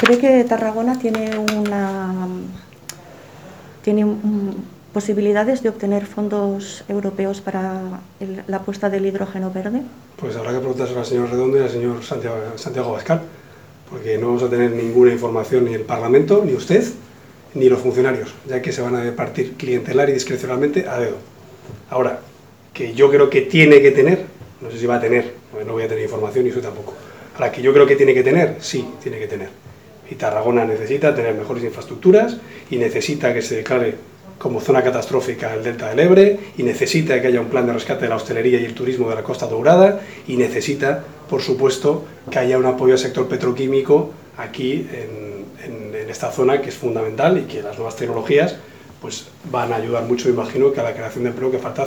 ¿Cree que Tarragona tiene una tiene posibilidades de obtener fondos europeos para la apuesta del hidrógeno verde? Pues habrá que preguntárselo al señor Redondo y al señor Santiago, Santiago porque no vamos a tener ninguna información ni el Parlamento, ni usted, ni los funcionarios, ya que se van a repartir clientelar y discrecionalmente a dedo. Ahora, que yo creo que tiene que tener, no sé si va a tener, no voy a tener información y usted tampoco. Ahora, que yo creo que tiene que tener, sí, tiene que tener. Y Tarragona necesita tener mejores infraestructuras y necesita que se declare como zona catastrófica el delta del Ebre y necesita que haya un plan de rescate de la hostelería y el turismo de la Costa Dourada y necesita, por supuesto, que haya un apoyo al sector petroquímico aquí en, esta zona que es fundamental y que las nuevas tecnologías pues van a ayudar mucho, imagino, que a la creación de empleo que falta.